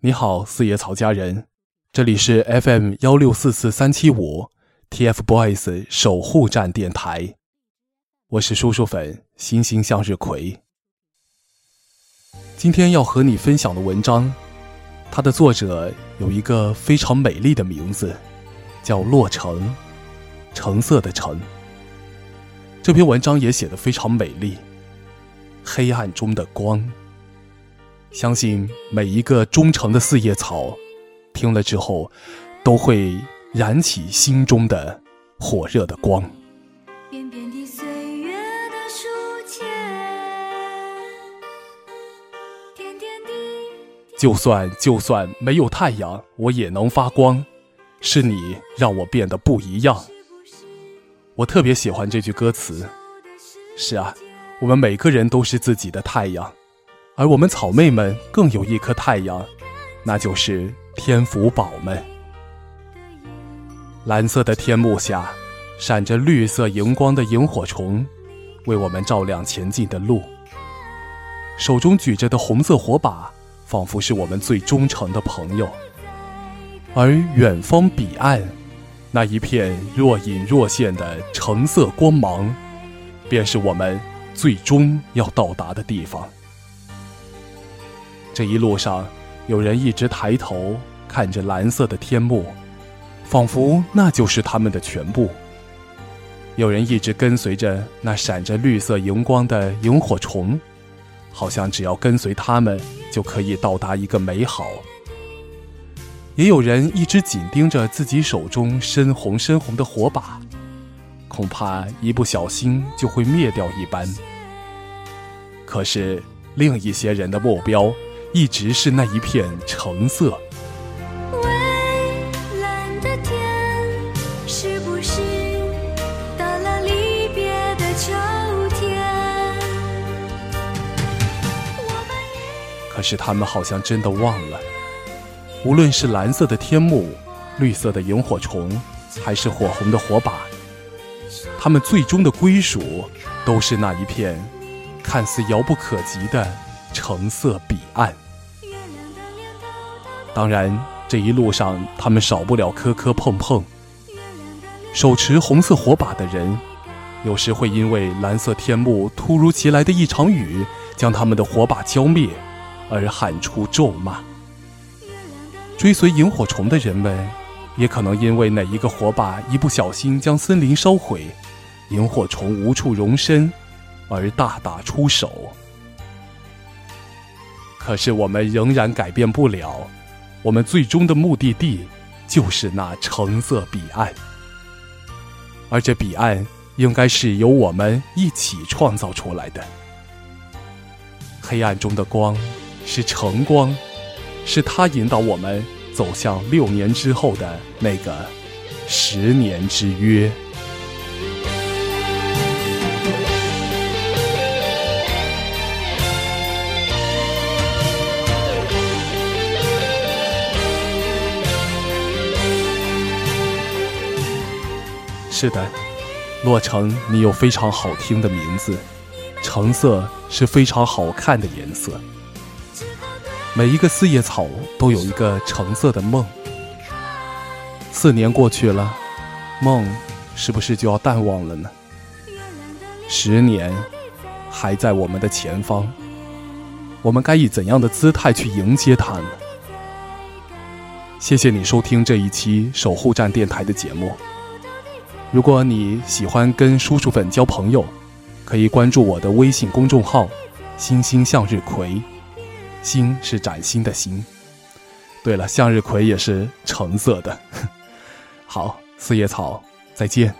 你好，四叶草家人，这里是 FM 幺六四四三七五 TFBOYS 守护站电台，我是叔叔粉星星向日葵。今天要和你分享的文章，它的作者有一个非常美丽的名字，叫洛城，橙色的橙。这篇文章也写得非常美丽，黑暗中的光。相信每一个忠诚的四叶草，听了之后，都会燃起心中的火热的光。就算就算没有太阳，我也能发光。是你让我变得不一样。我特别喜欢这句歌词。是啊，我们每个人都是自己的太阳。而我们草妹们更有一颗太阳，那就是天福宝们。蓝色的天幕下，闪着绿色荧光的萤火虫，为我们照亮前进的路。手中举着的红色火把，仿佛是我们最忠诚的朋友。而远方彼岸，那一片若隐若现的橙色光芒，便是我们最终要到达的地方。这一路上，有人一直抬头看着蓝色的天幕，仿佛那就是他们的全部；有人一直跟随着那闪着绿色荧光的萤火虫，好像只要跟随他们就可以到达一个美好；也有人一直紧盯着自己手中深红深红的火把，恐怕一不小心就会灭掉一般。可是，另一些人的目标。一直是那一片橙色。可是他们好像真的忘了，无论是蓝色的天幕、绿色的萤火虫，还是火红的火把，他们最终的归属，都是那一片看似遥不可及的橙色彼岸。当然，这一路上他们少不了磕磕碰碰。手持红色火把的人，有时会因为蓝色天幕突如其来的一场雨将他们的火把浇灭，而喊出咒骂。追随萤火虫的人们，也可能因为哪一个火把一不小心将森林烧毁，萤火虫无处容身，而大打出手。可是我们仍然改变不了。我们最终的目的地，就是那橙色彼岸，而这彼岸应该是由我们一起创造出来的。黑暗中的光，是橙光，是它引导我们走向六年之后的那个十年之约。是的，洛城，你有非常好听的名字，橙色是非常好看的颜色。每一个四叶草都有一个橙色的梦。四年过去了，梦是不是就要淡忘了呢？十年还在我们的前方，我们该以怎样的姿态去迎接它呢？谢谢你收听这一期守护站电台的节目。如果你喜欢跟叔叔粉交朋友，可以关注我的微信公众号“星星向日葵”，星是崭新的星。对了，向日葵也是橙色的。好，四叶草，再见。